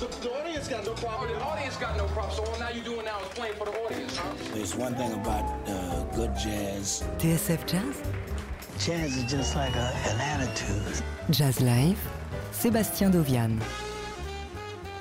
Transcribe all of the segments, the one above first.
The, the audience got no problem. Oh, the audience got no problem. So all now you're doing now is playing for the audience, huh? There's one thing about uh, good jazz. TSF Jazz Jazz is just like a, an attitude. Jazz Live, Sébastien Dovian.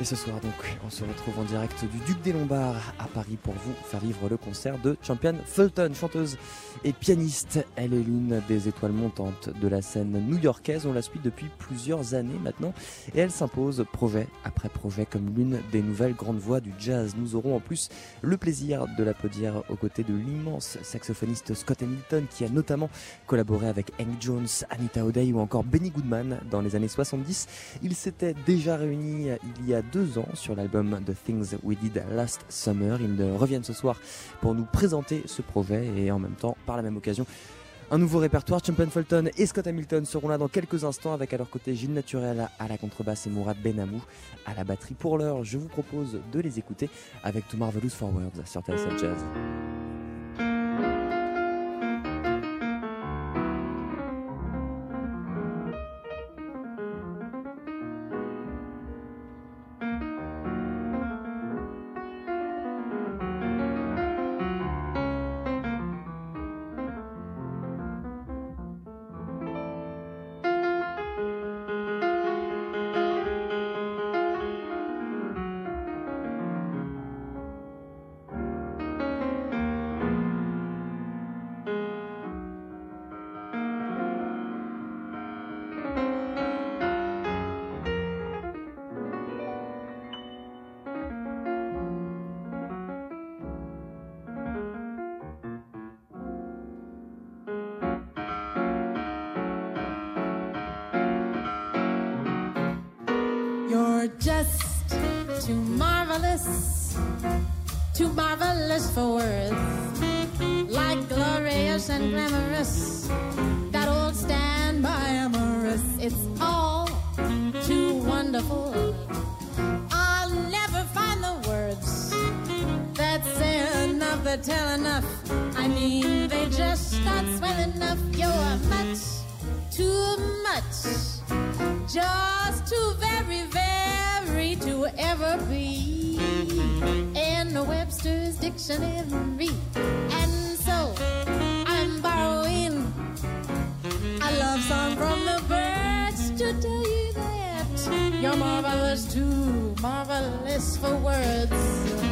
Et ce soir donc, on se retrouve en direct du Duc des Lombards à Paris pour vous faire vivre le concert de Champion Fulton, chanteuse et pianiste. Elle est l'une des étoiles montantes de la scène new-yorkaise. On la suit depuis plusieurs années maintenant et elle s'impose projet après projet comme l'une des nouvelles grandes voix du jazz. Nous aurons en plus le plaisir de l'applaudir aux côtés de l'immense saxophoniste Scott Hamilton qui a notamment collaboré avec Hank Jones, Anita O'Day ou encore Benny Goodman dans les années 70. Ils s'étaient déjà réunis il y a deux ans sur l'album The Things We Did Last Summer. Ils reviennent ce soir pour nous présenter ce projet et en même temps, par la même occasion, un nouveau répertoire. Champion Fulton et Scott Hamilton seront là dans quelques instants avec à leur côté Gilles Naturel à la contrebasse et Mourad Benamou à la batterie. Pour l'heure, je vous propose de les écouter avec To Marvelous Forward sur TSL Jazz. To tell you that you're marvelous, too marvelous for words.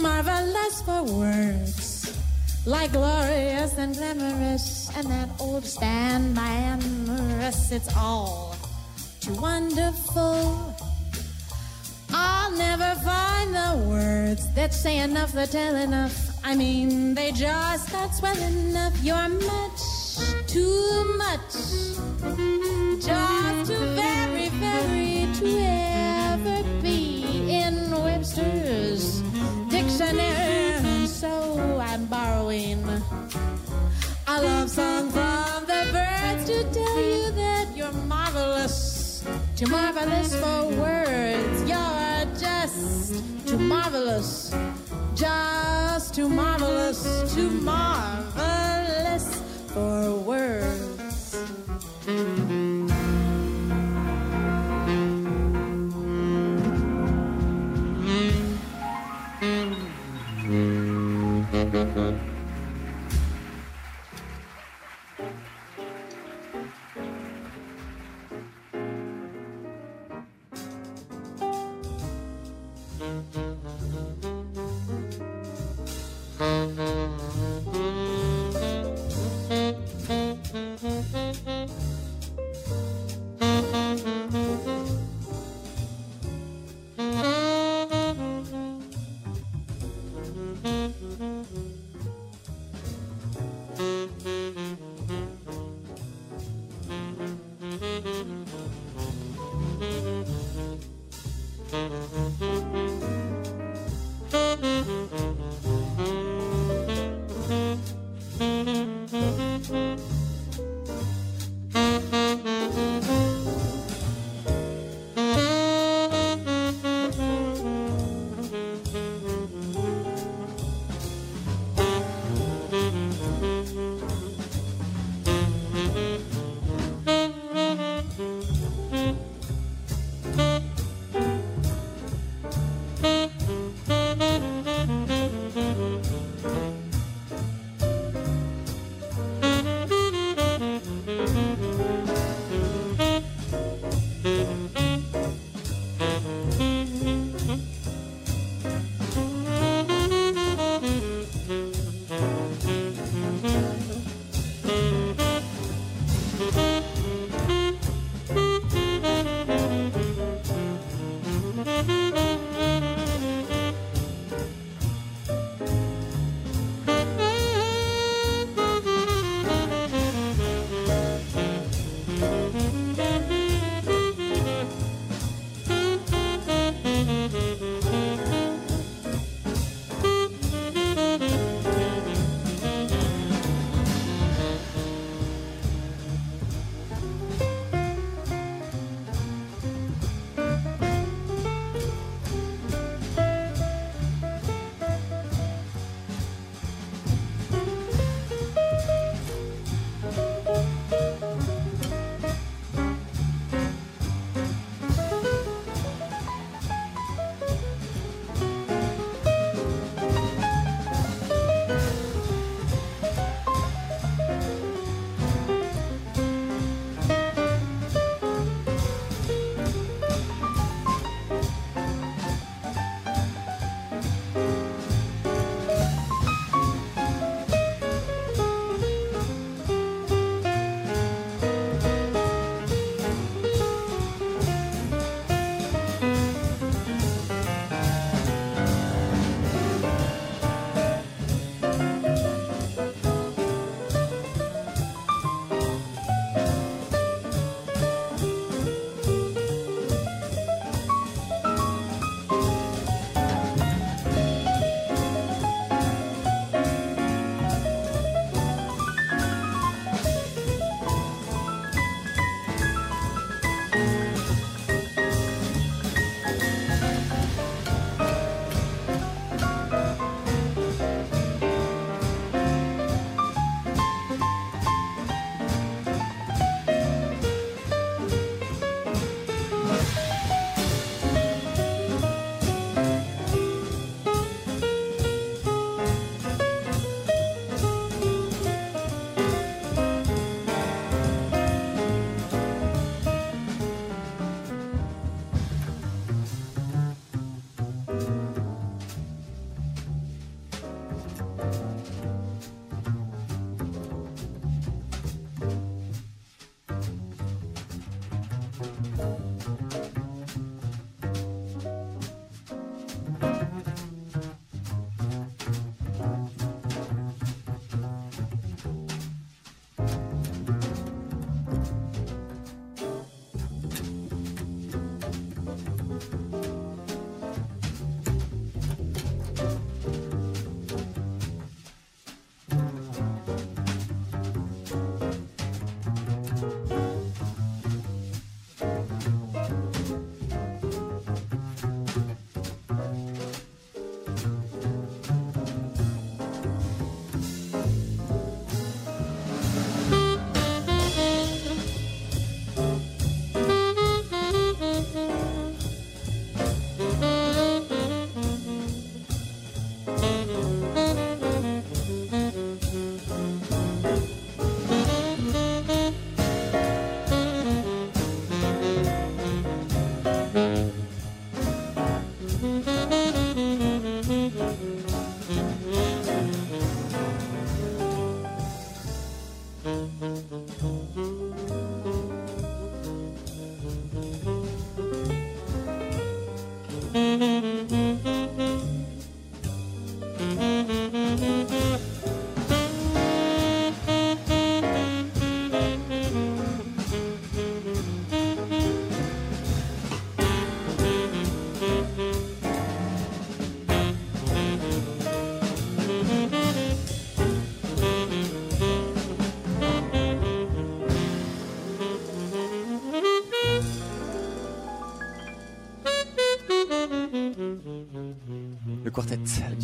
Marvelous for words. Like glorious and glamorous, and that old standby amorous, it's all too wonderful. I'll never find the words that say enough that tell enough. I mean, they just not swell enough. You're much too much, too marvelous for words. You're just too marvelous, just too marvelous, too marvelous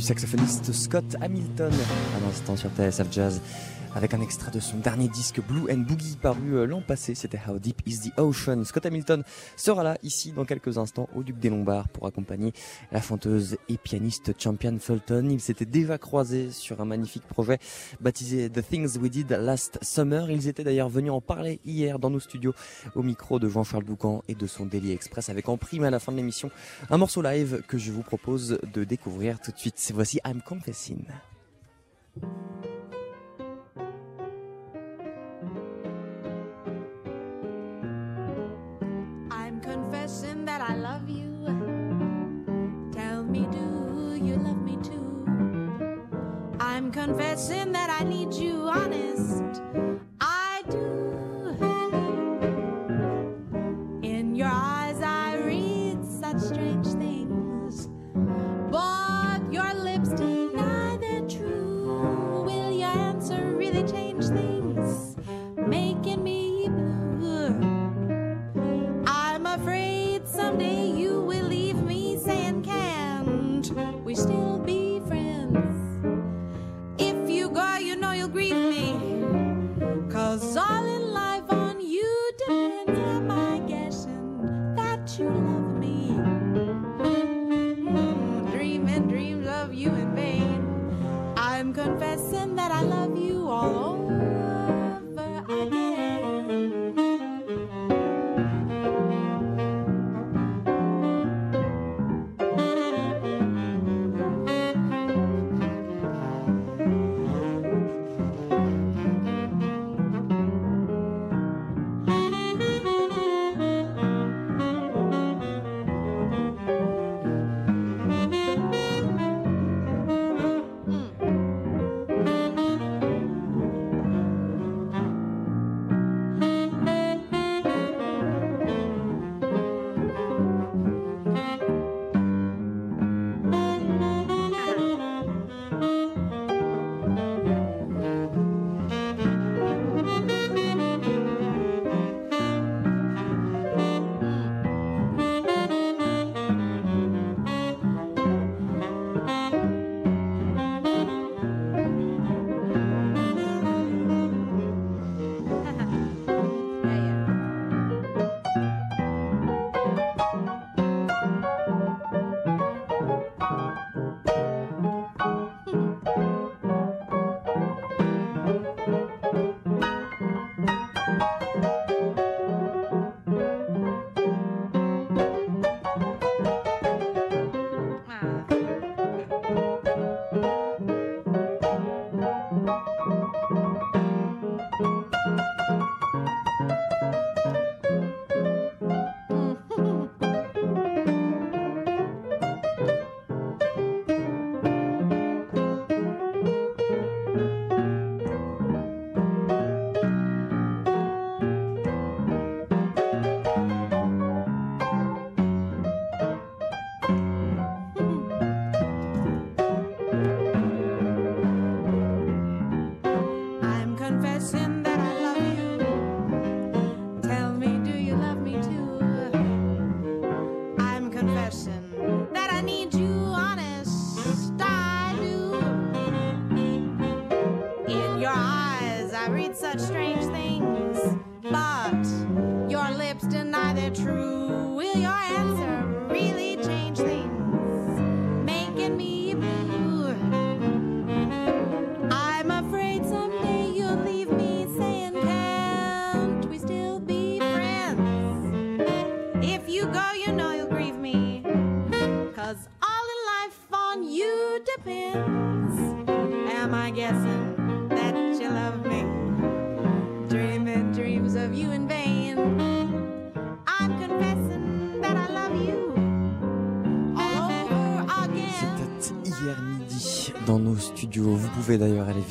saxophoniste Scott Hamilton. À l'instant sur TSF Jazz avec un extrait de son dernier disque Blue and Boogie paru euh, l'an passé. C'était How Deep is the Ocean. Scott Hamilton sera là ici dans quelques instants au Duc des Lombards pour accompagner la chanteuse et pianiste Champion Fulton. Ils s'étaient déjà croisés sur un magnifique projet baptisé The Things We Did Last Summer. Ils étaient d'ailleurs venus en parler hier dans nos studios au micro de Jean-Charles Doucan et de son Daily Express avec en prime à la fin de l'émission un morceau live que je vous propose de découvrir tout de suite. Voici I'm Confessing. Confessing that I love you. Tell me, do you love me too? I'm confessing that I need you honest.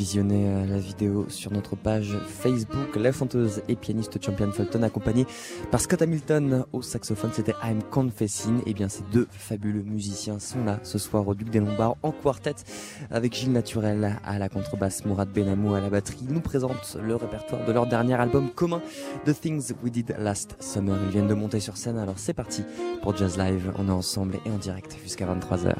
Visionner euh, la vidéo sur notre page Facebook. La chanteuse et pianiste Champion Fulton accompagnée par Scott Hamilton au saxophone. C'était I'm Confessing. Et bien ces deux fabuleux musiciens sont là ce soir au Duc des Lombards en quartet avec Gilles Naturel à la contrebasse, Mourad Benamou à la batterie. Ils nous présentent le répertoire de leur dernier album commun The Things We Did Last Summer. Ils viennent de monter sur scène. Alors c'est parti pour Jazz Live. On est ensemble et en direct jusqu'à 23h.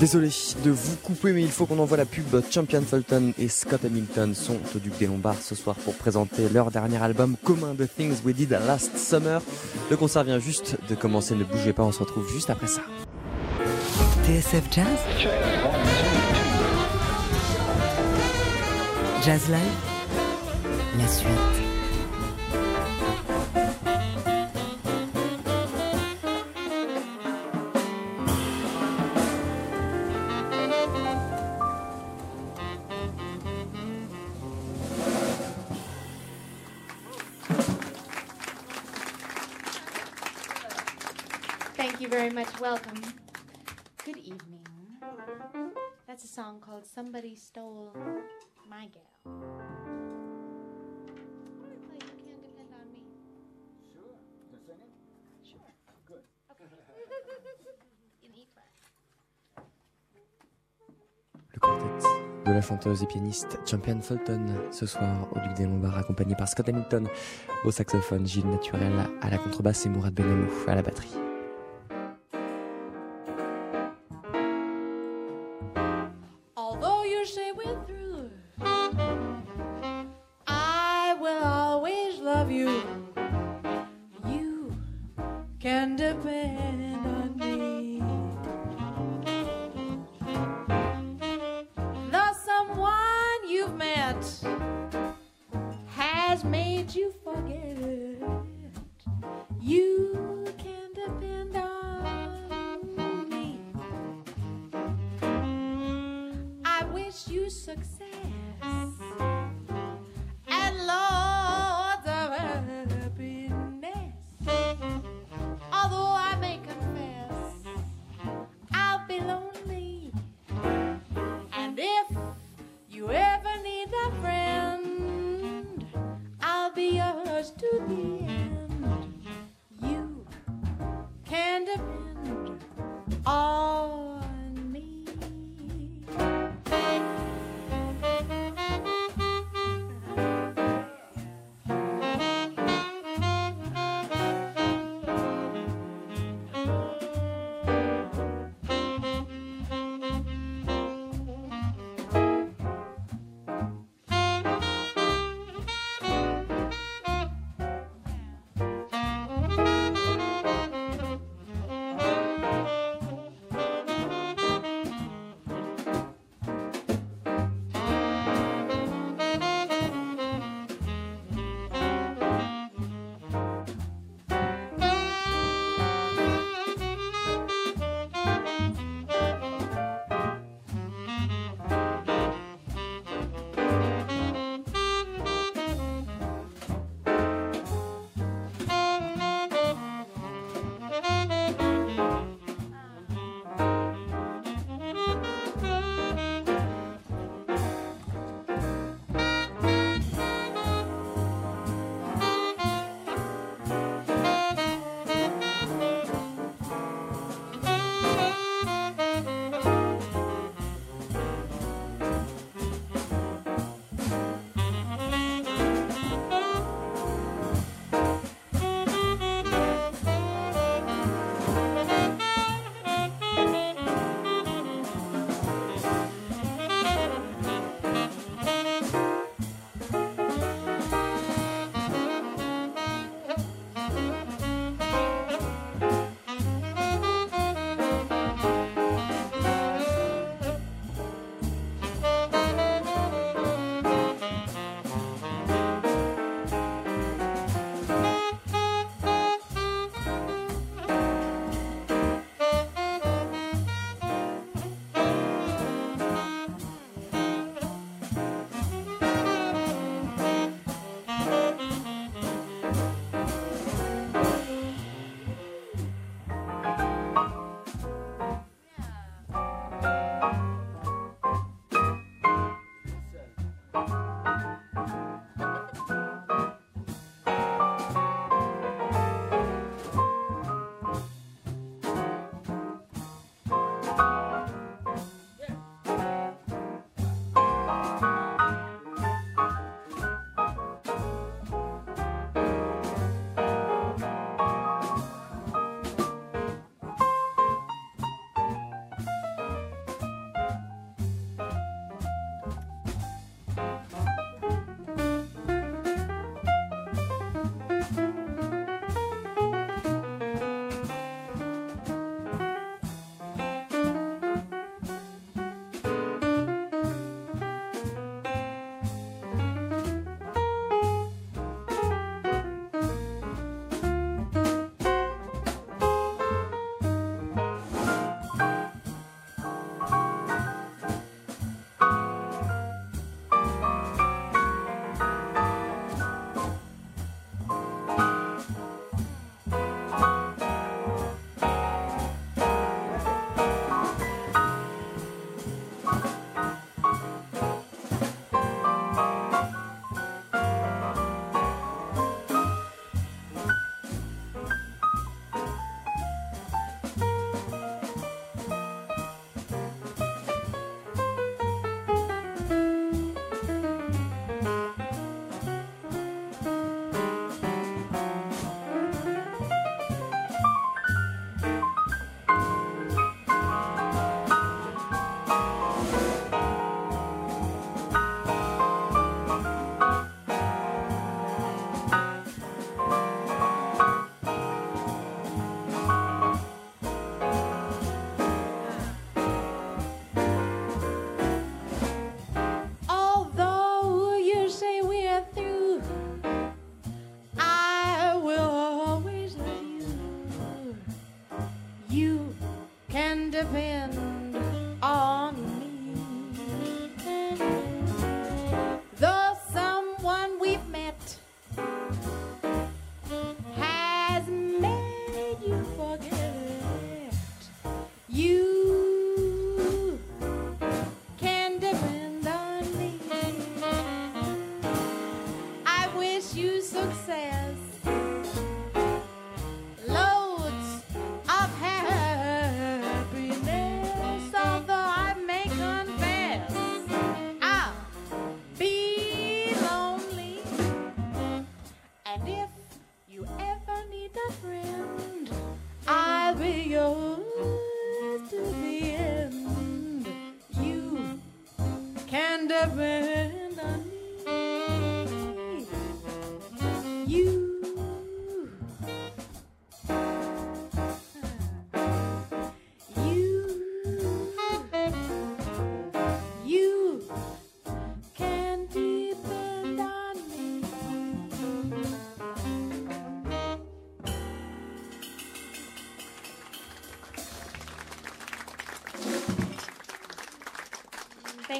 Désolé de vous couper, mais il faut qu'on envoie la pub. Champion Fulton et Scott Hamilton sont au Duc des Lombards ce soir pour présenter leur dernier album commun The Things We Did Last Summer. Le concert vient juste de commencer, ne bougez pas, on se retrouve juste après ça. TSF Jazz? Jazz Live? La suite. Le quartet de la chanteuse et pianiste Champion Fulton ce soir au Duc des Lombards accompagné par Scott Hamilton au saxophone, Gilles Naturel à la contrebasse et Mourad Benamou à la batterie.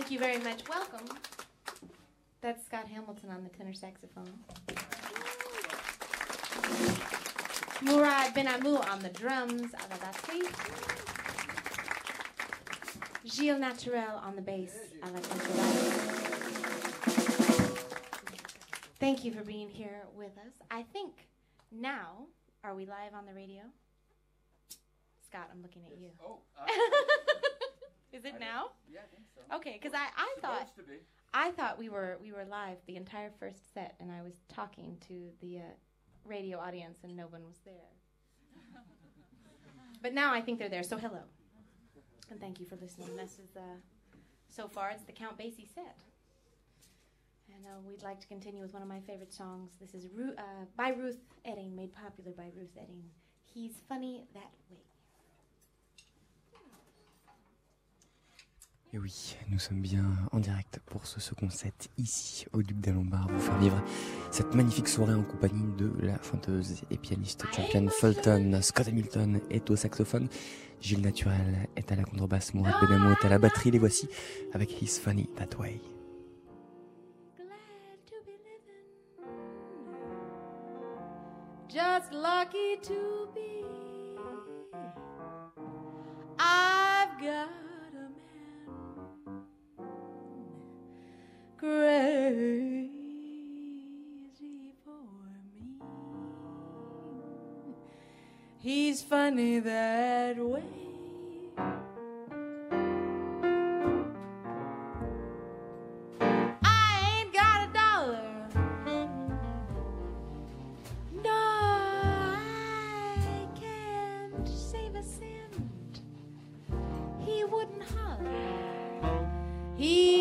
Thank you very much. Welcome. That's Scott Hamilton on the tenor saxophone. Murad Benamou on the drums. Gilles Naturel on the bass. Thank you for being here with us. I think now, are we live on the radio? Scott, I'm looking at you. Oh, uh, Is it now? yeah, I think so. Okay, because I, I thought. I thought we were we were live the entire first set, and I was talking to the uh, radio audience, and no one was there. but now I think they're there. So hello, and thank you for listening. This is uh, so far it's the Count Basie set, and uh, we'd like to continue with one of my favorite songs. This is Ru- uh, by Ruth Edding, made popular by Ruth Edding. He's funny that way. Et oui, nous sommes bien en direct pour ce second set ici au Duc des Lombards, vous faire vivre cette magnifique soirée en compagnie de la chanteuse et pianiste champion Fulton. Scott Hamilton est au saxophone, Gilles Naturel est à la contrebasse, Mourad Benamou est à la batterie. Les voici avec He's Funny That Way. Just lucky to be. I've got crazy for me. He's funny that way. I ain't got a dollar. No, I can't save a cent. He wouldn't. He'd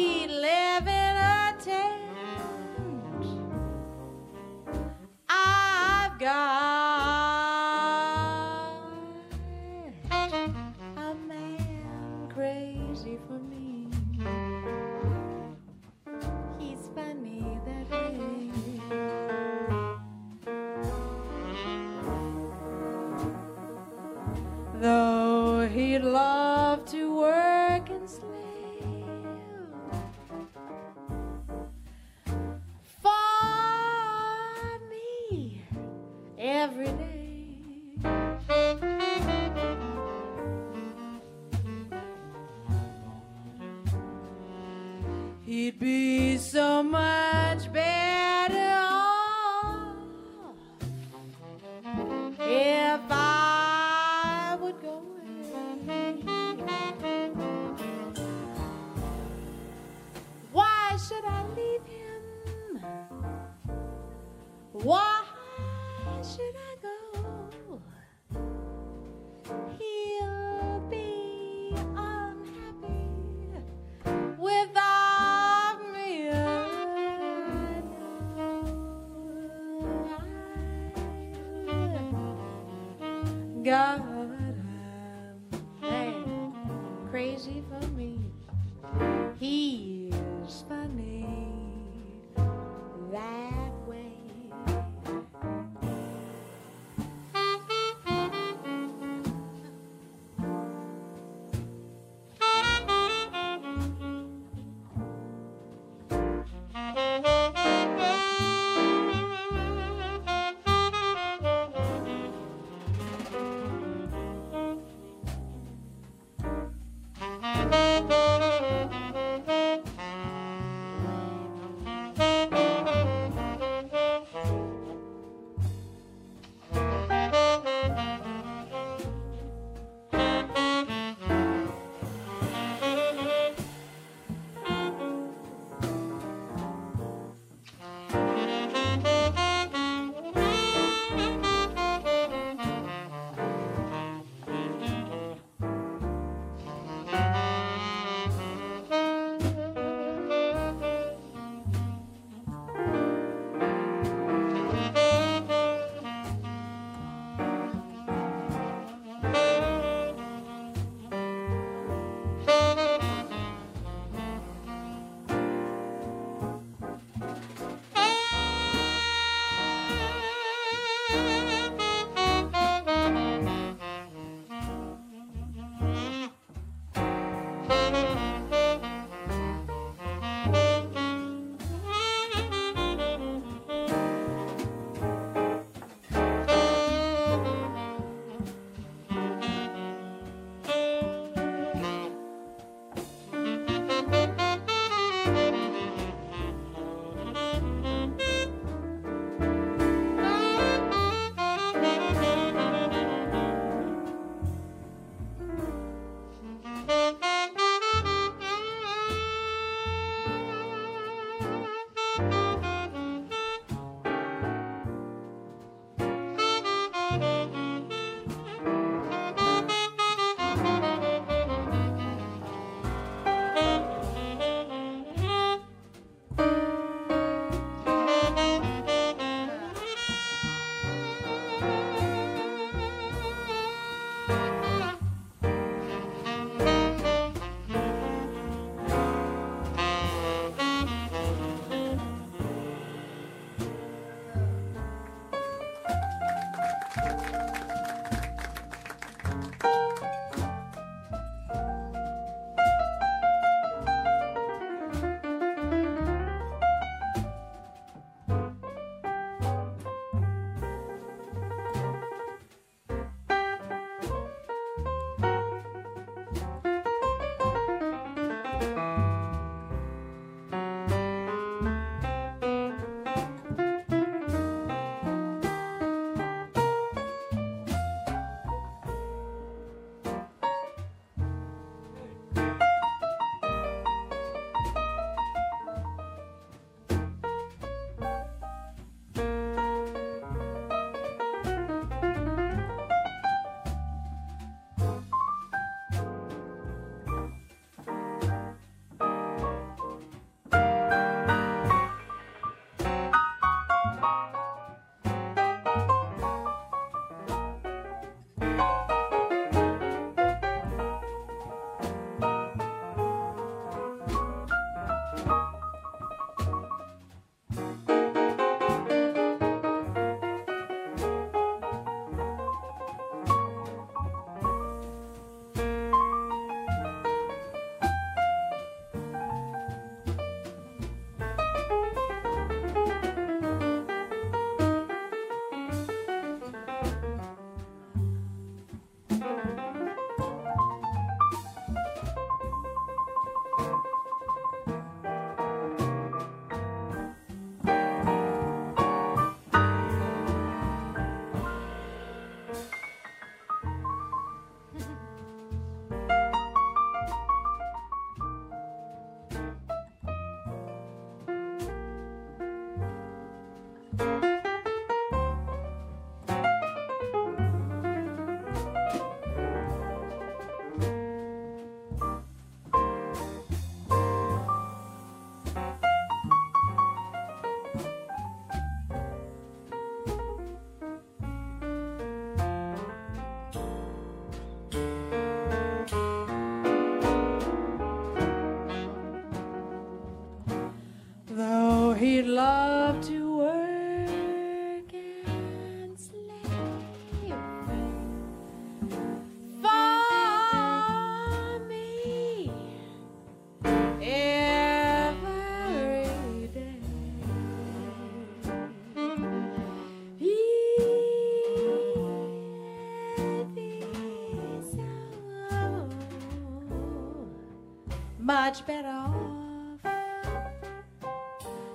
much better off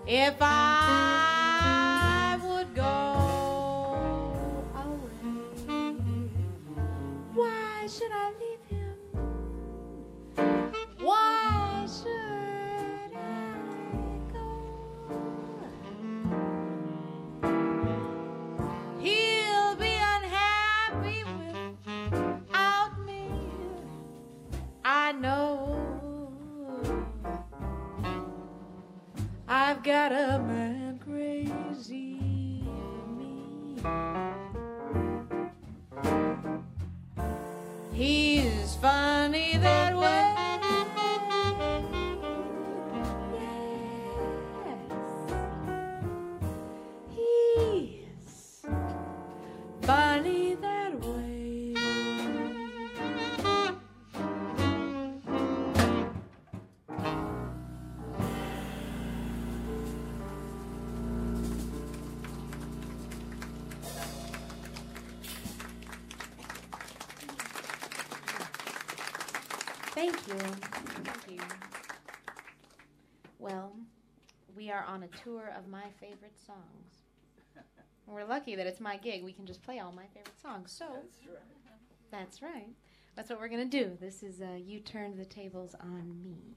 if I tour of my favorite songs. We're lucky that it's my gig. We can just play all my favorite songs. So that's right. That's right. That's what we're gonna do. This is uh, you turned the tables on me.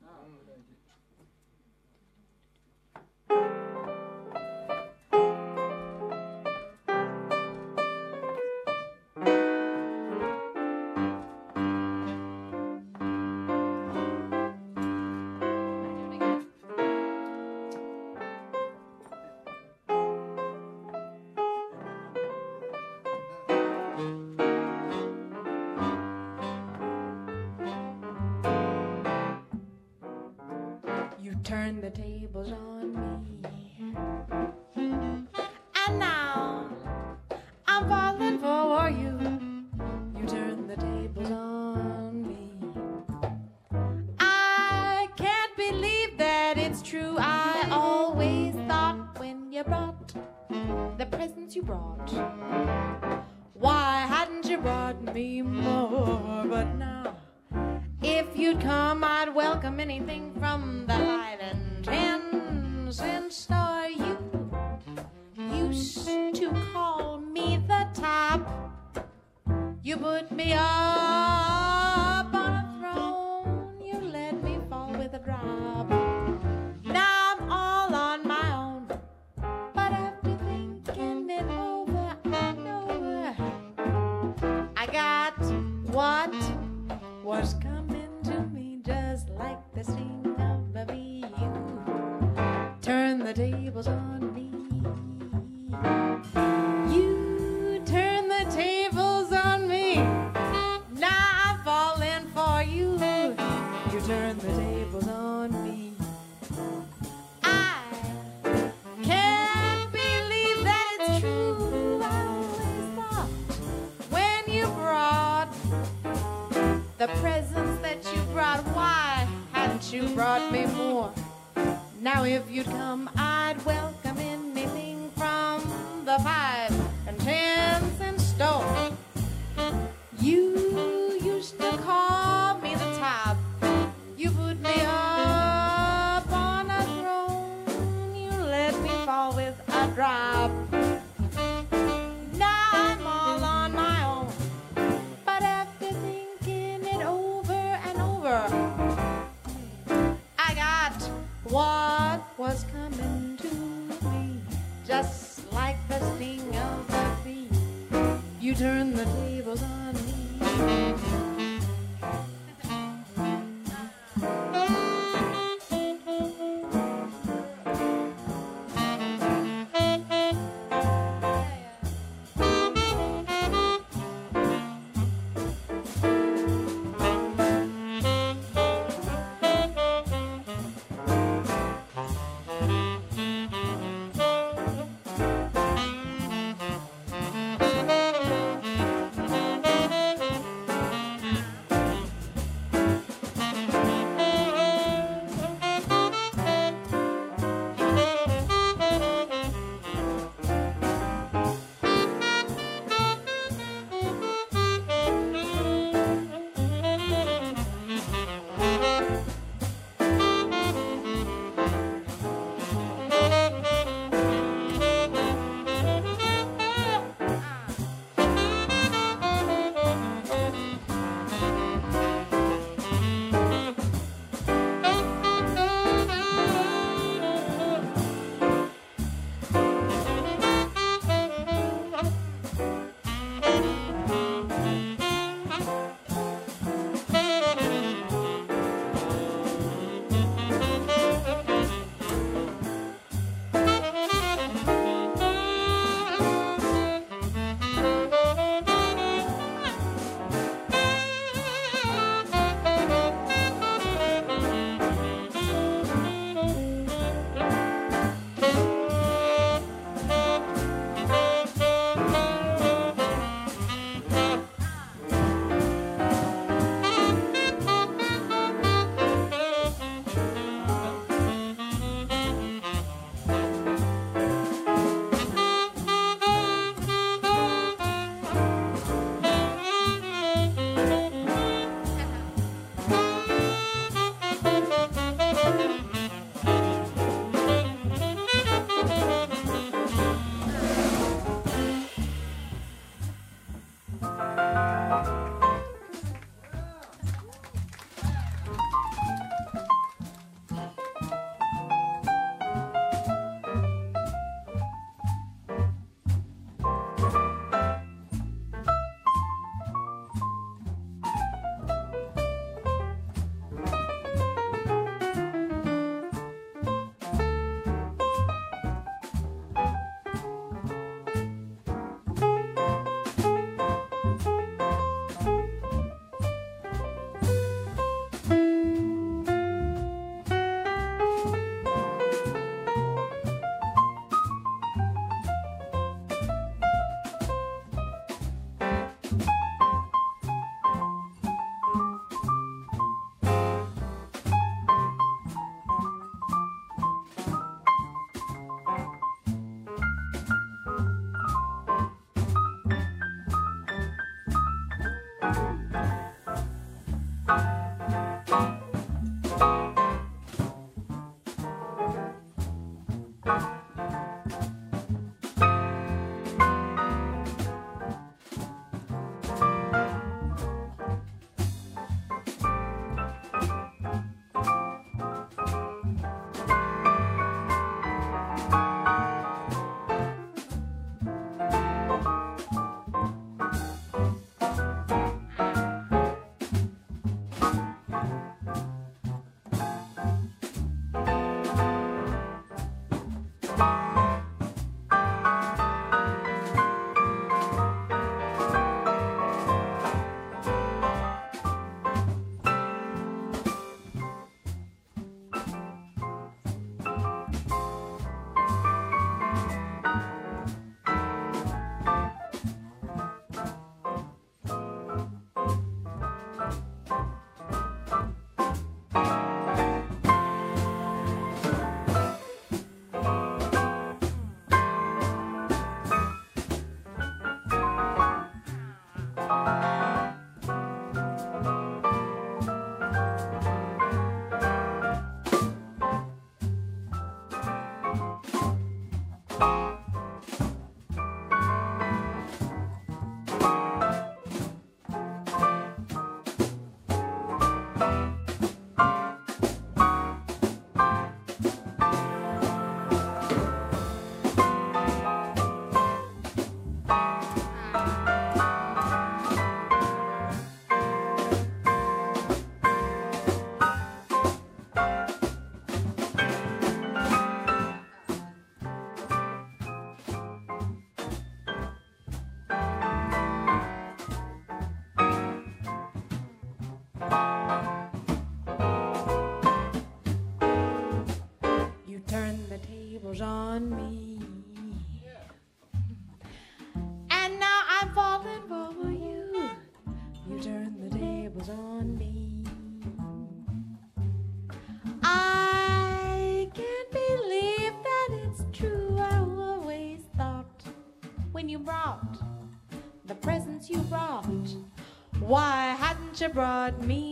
brought me.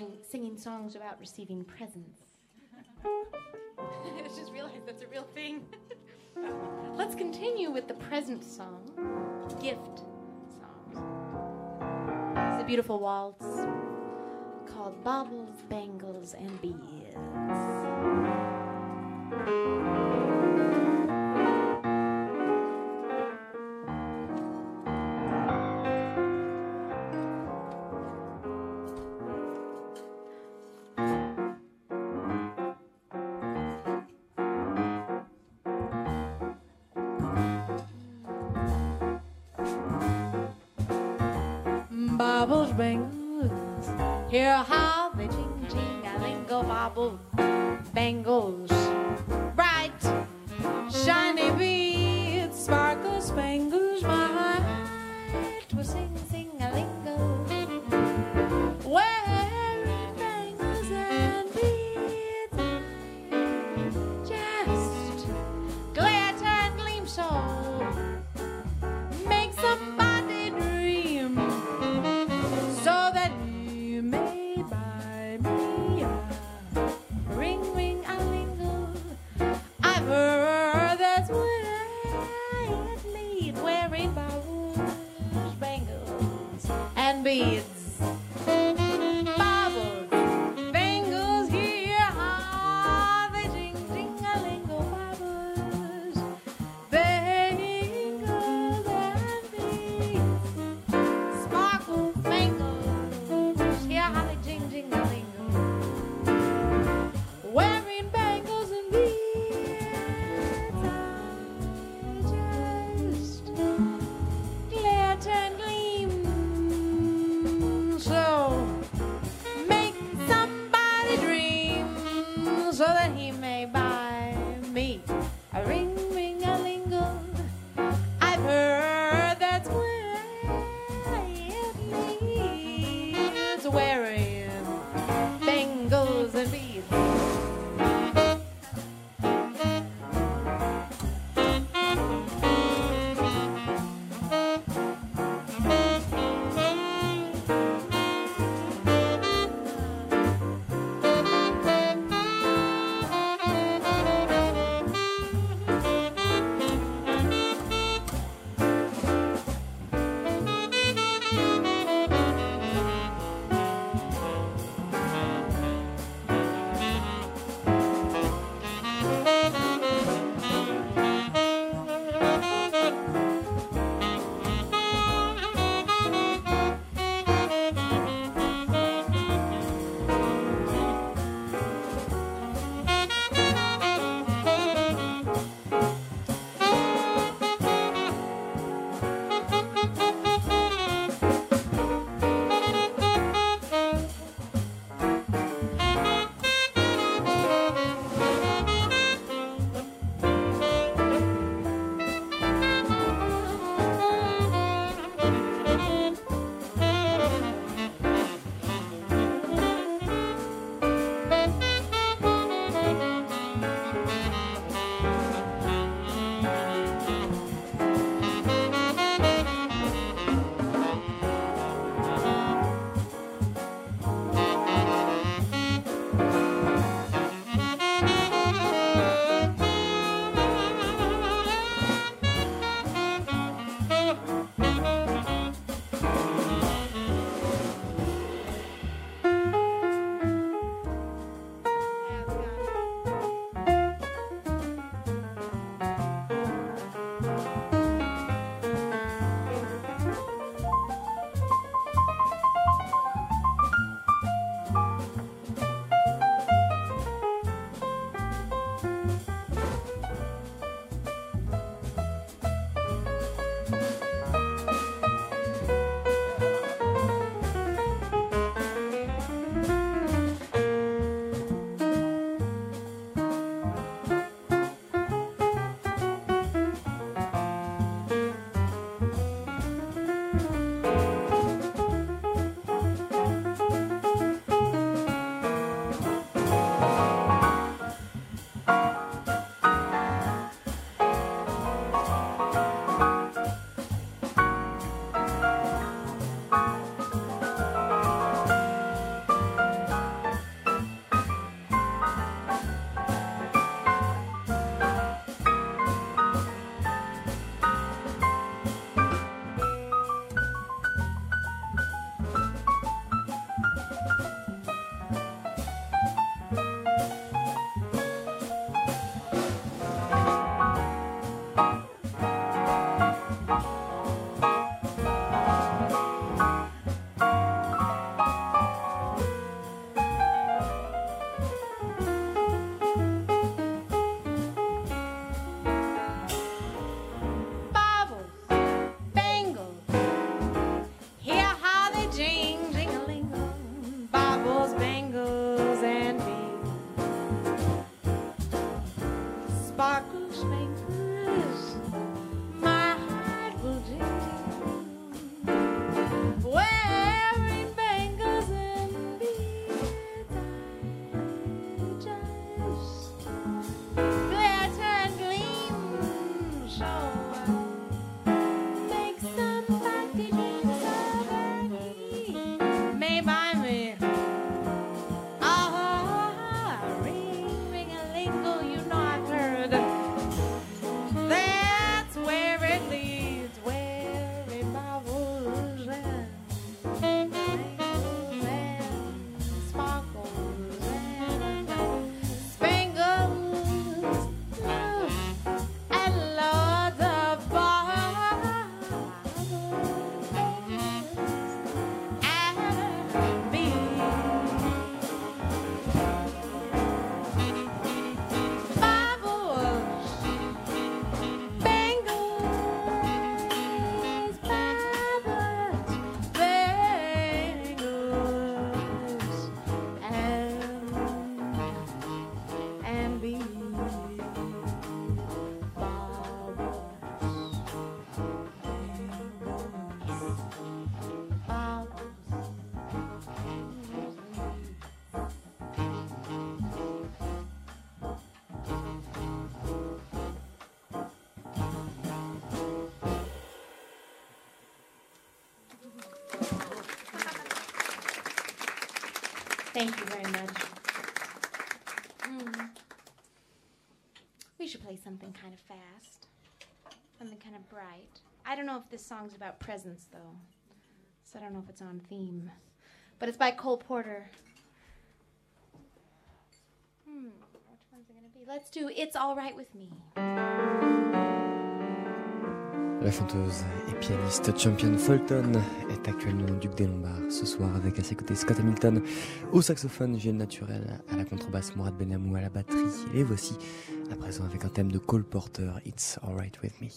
sing, singing songs about receiving presents. I just realized that's a real thing. Let's continue with the present song, gift songs. It's a beautiful waltz called "Bobbles, Bangles, and Beads. Thank you very much. Mm. We should play something kind of fast, something kind of bright. I don't know if this song's about presents, though, so I don't know if it's on theme. But it's by Cole Porter. Hmm, which one's it gonna be? Let's do "It's All Right with Me." La chanteuse et pianiste Champion Fulton est actuellement Duc des Lombards ce soir avec à ses côtés Scott Hamilton au saxophone, Gilles Naturel, à la contrebasse Mourad Benamou à la batterie. Et voici à présent avec un thème de Cole Porter, It's Alright With Me.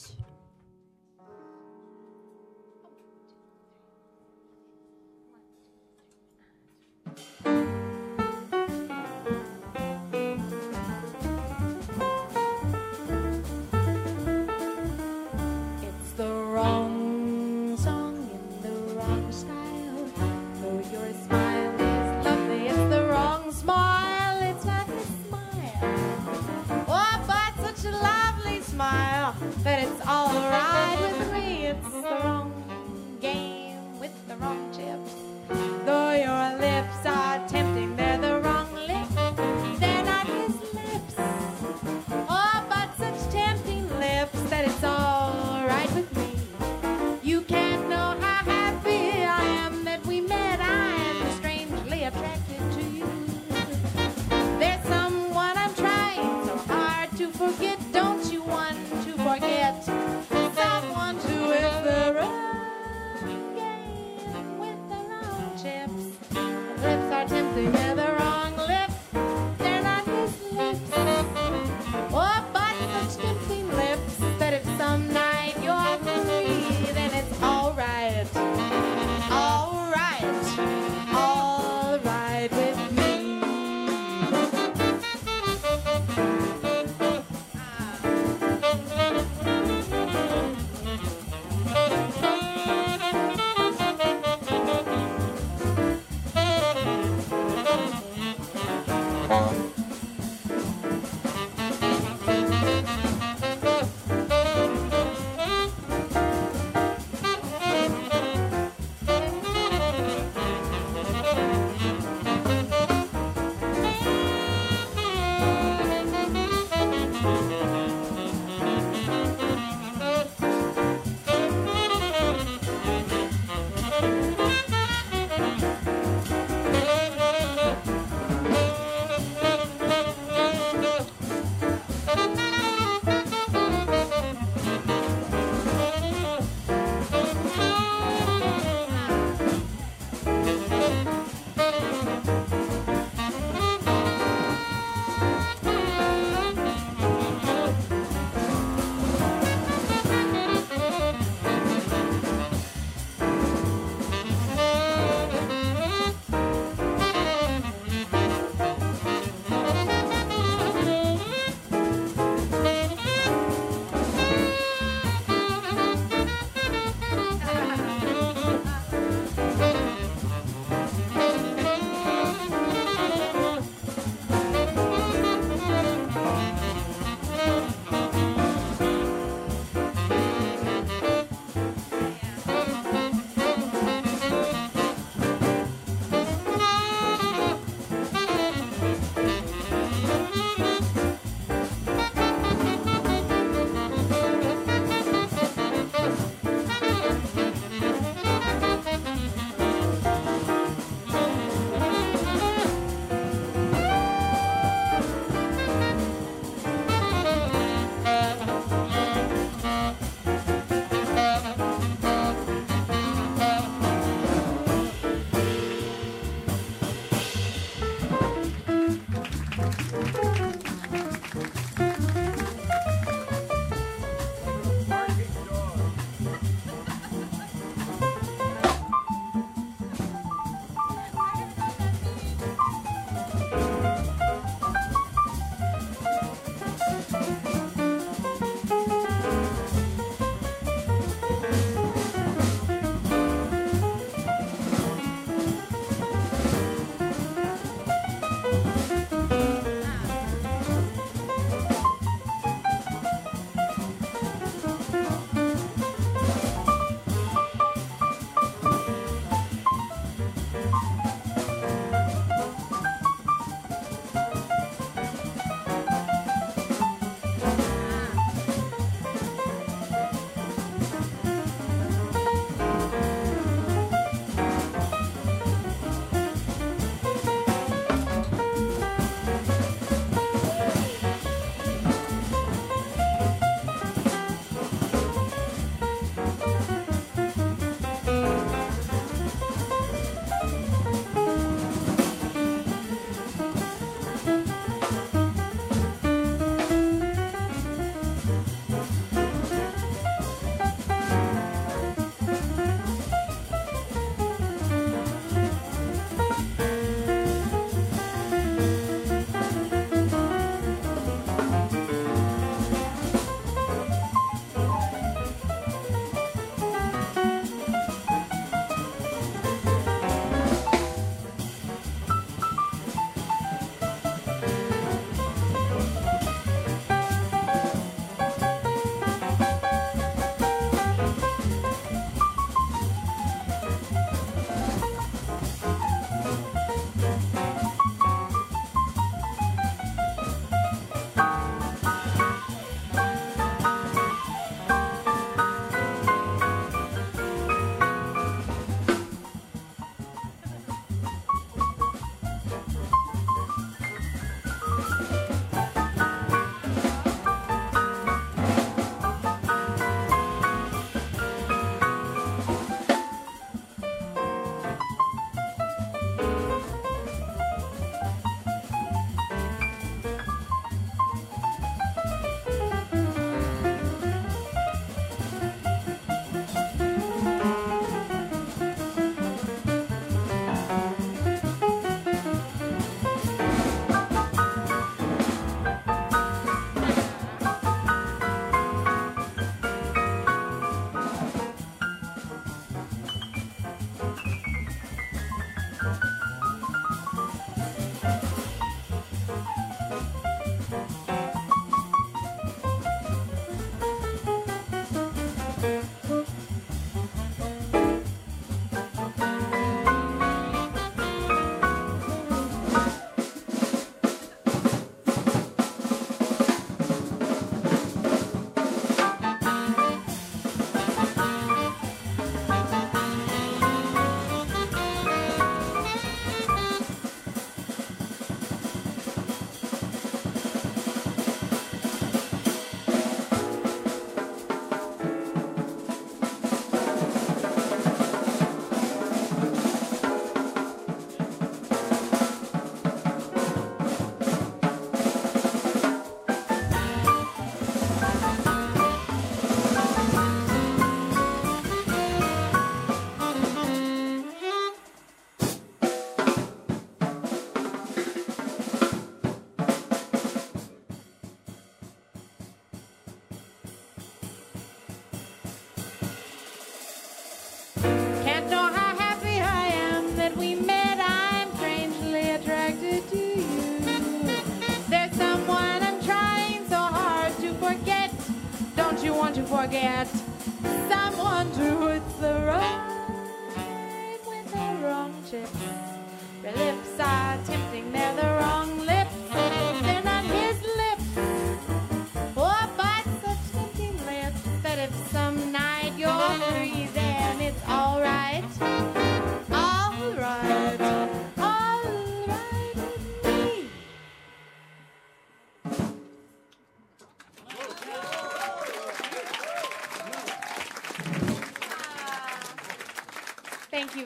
감사합니다.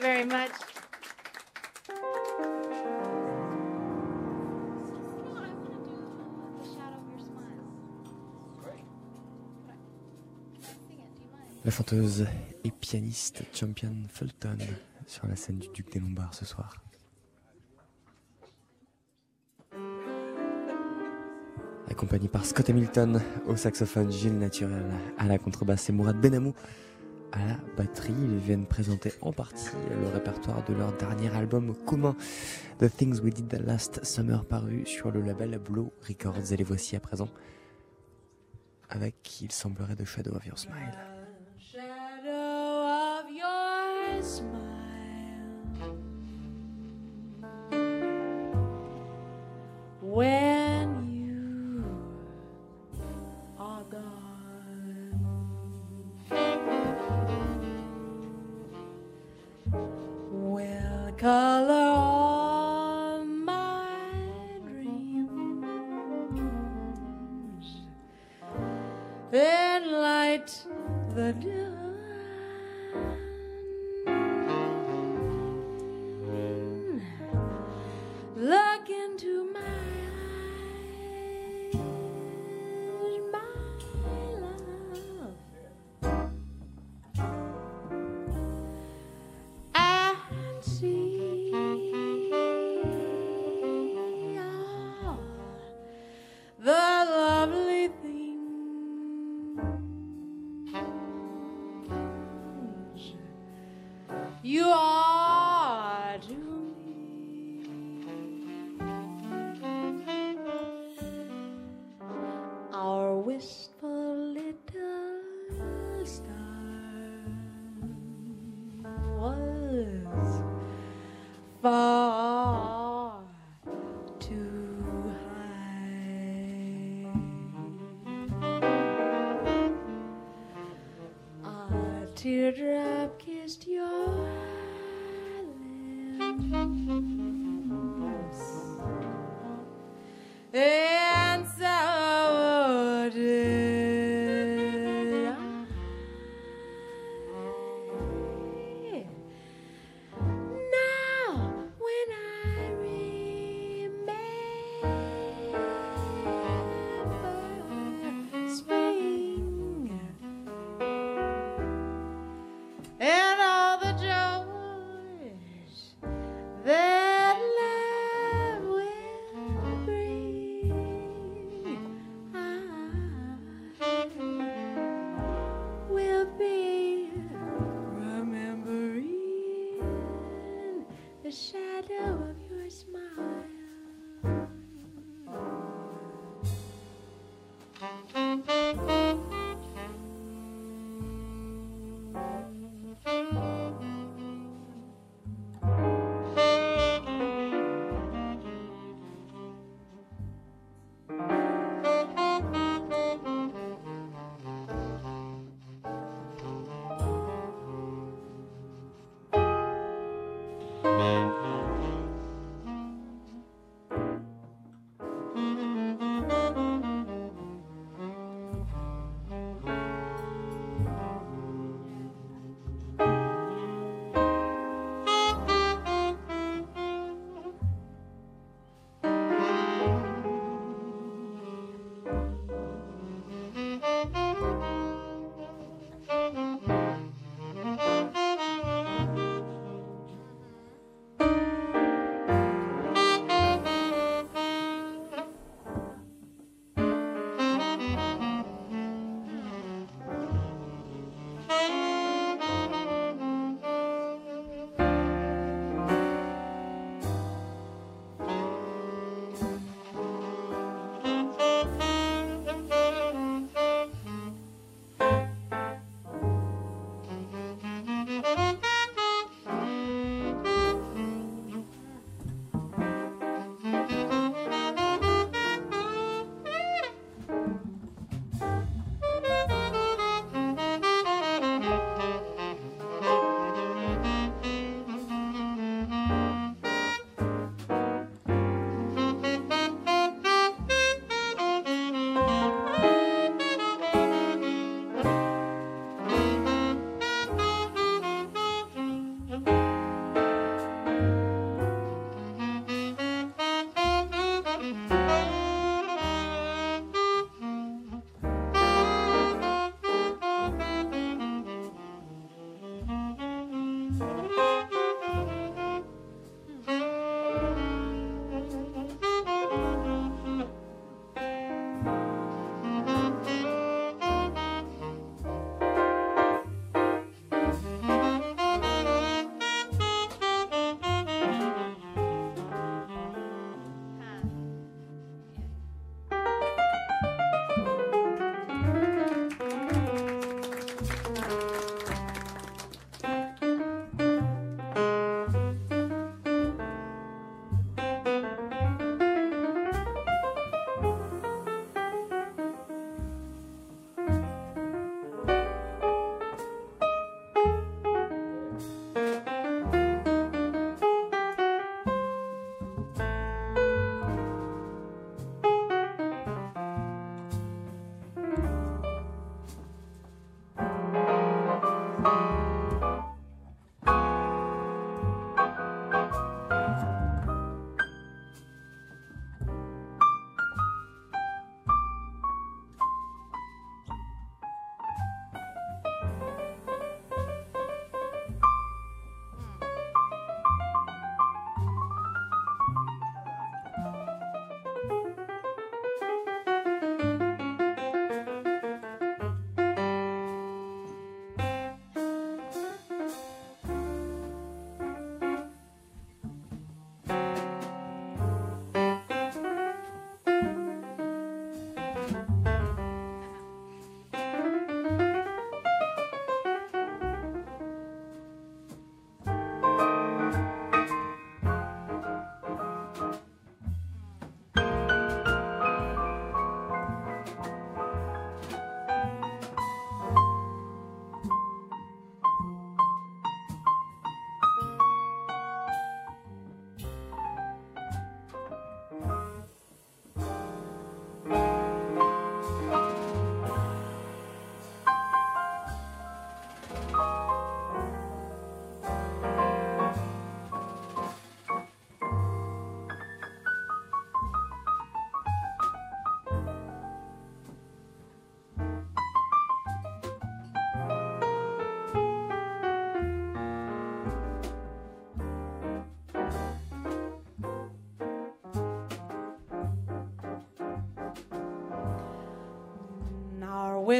La chanteuse et pianiste Champion Fulton sur la scène du Duc des Lombards ce soir. Accompagné par Scott Hamilton au saxophone, Gilles Naturel à la contrebasse et Mourad Benamou à la batterie. Ils viennent présenter en partie le répertoire de leur dernier album commun, The Things We Did Last Summer, paru sur le label Blow Records. Et les voici à présent avec, il semblerait, The Shadow of Your Smile. Color all my dreams and light the dawn. Iya.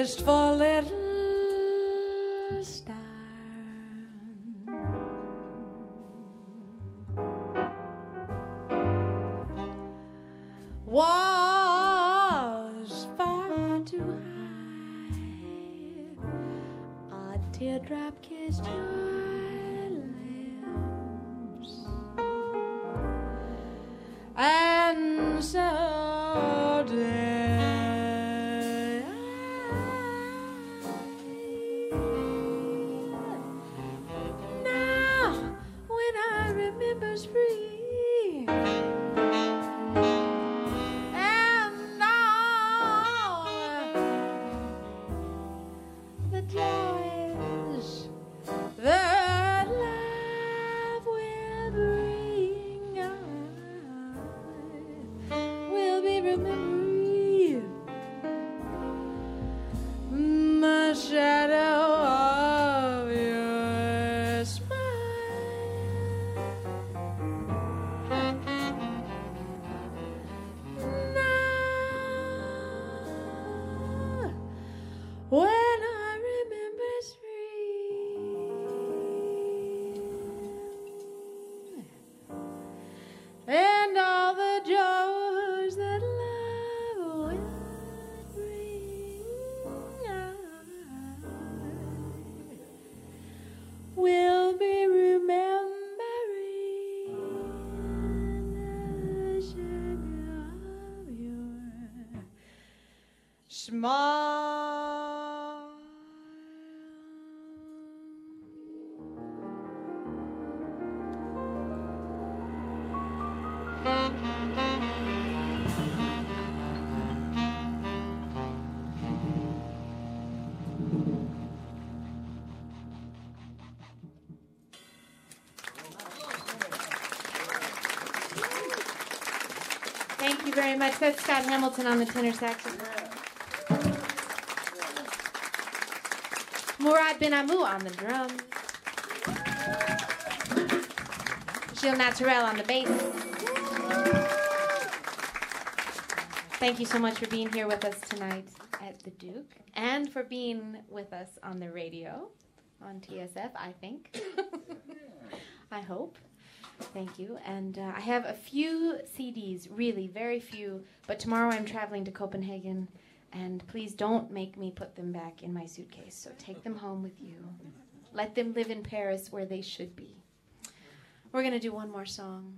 just for little star. Was far too high. A teardrop kissed you. much. That's Scott Hamilton on the tenor saxophone. Murad Ben Amou on the drum. Jill Naturel on the bass. Thank you so much for being here with us tonight at the Duke and for being with us on the radio on TSF, I think. I hope. Thank you. And uh, I have a few CDs, really, very few, but tomorrow I'm traveling to Copenhagen, and please don't make me put them back in my suitcase. So take them home with you. Let them live in Paris where they should be. We're going to do one more song.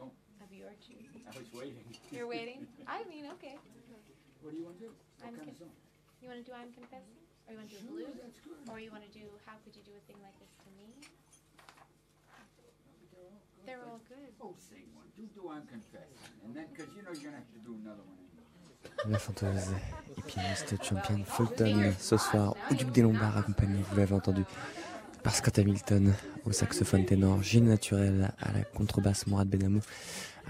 Oh. Of your choosing. I was waiting. You're waiting? I mean, okay. What do you want to do? I'm What kind of song? You want to do I'm Confessing? Or you want to do Sure, Blue? that's good. Or you want to do How Could You Do a Thing Like This to Me? They're all good. Oh, sing one. Do do I'm confessing, and then because you know you're gonna have to do another one. La chanteuse et pianiste Champion Fulton ce soir au Duc des Lombards accompagné, vous l'avez entendu, par Scott Hamilton au saxophone ténor, Gilles Naturel à la contrebasse, Mourad Benamou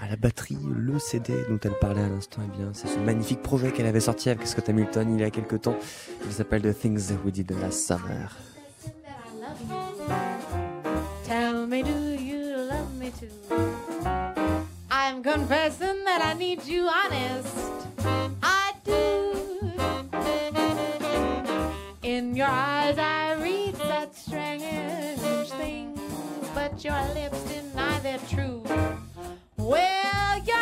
à la batterie, le CD dont elle parlait à l'instant, eh bien c'est ce magnifique projet qu'elle avait sorti avec Scott Hamilton il y a quelques temps. Il s'appelle The Things We Did Last Summer. Confessing that I need you honest. I do. In your eyes, I read such strange things, but your lips deny they're true. Well, your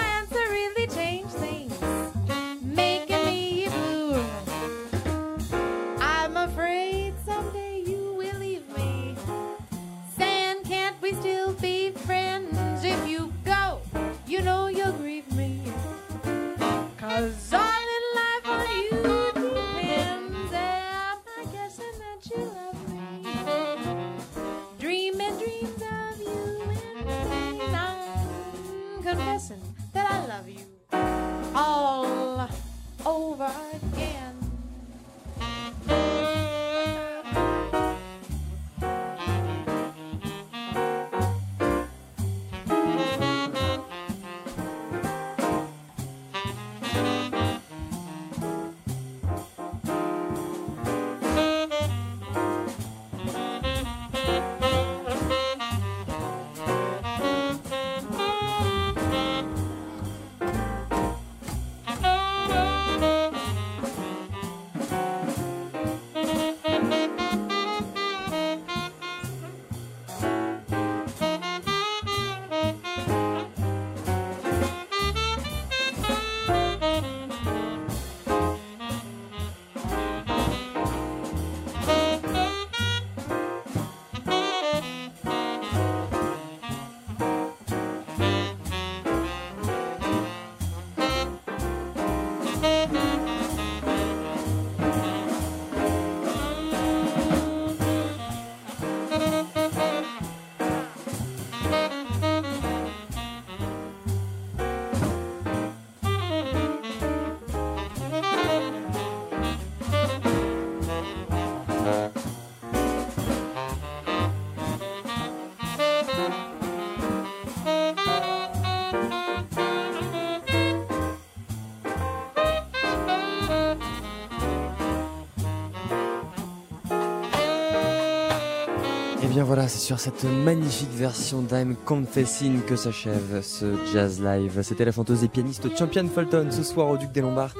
voilà, c'est sur cette magnifique version d'I'm Confessing que s'achève ce jazz live. C'était la chanteuse et pianiste Champion Fulton ce soir au Duc des Lombards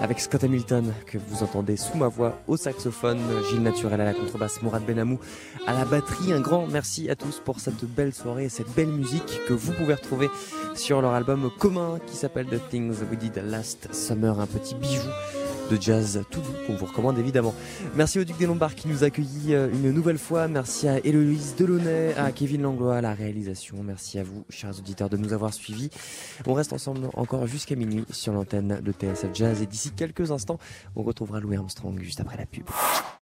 avec Scott Hamilton que vous entendez sous ma voix au saxophone, Gilles Naturel à la contrebasse, Mourad Benamou à la batterie. Un grand merci à tous pour cette belle soirée et cette belle musique que vous pouvez retrouver sur leur album commun qui s'appelle The Things We Did Last Summer, un petit bijou de jazz tout doux qu'on vous recommande évidemment. Merci au Duc des Lombards qui nous accueillit euh, une nouvelle fois. Merci à Héloïse Delaunay, à Kevin Langlois à la réalisation. Merci à vous, chers auditeurs, de nous avoir suivis. On reste ensemble encore jusqu'à minuit sur l'antenne de TSF Jazz et d'ici quelques instants, on retrouvera Louis Armstrong juste après la pub.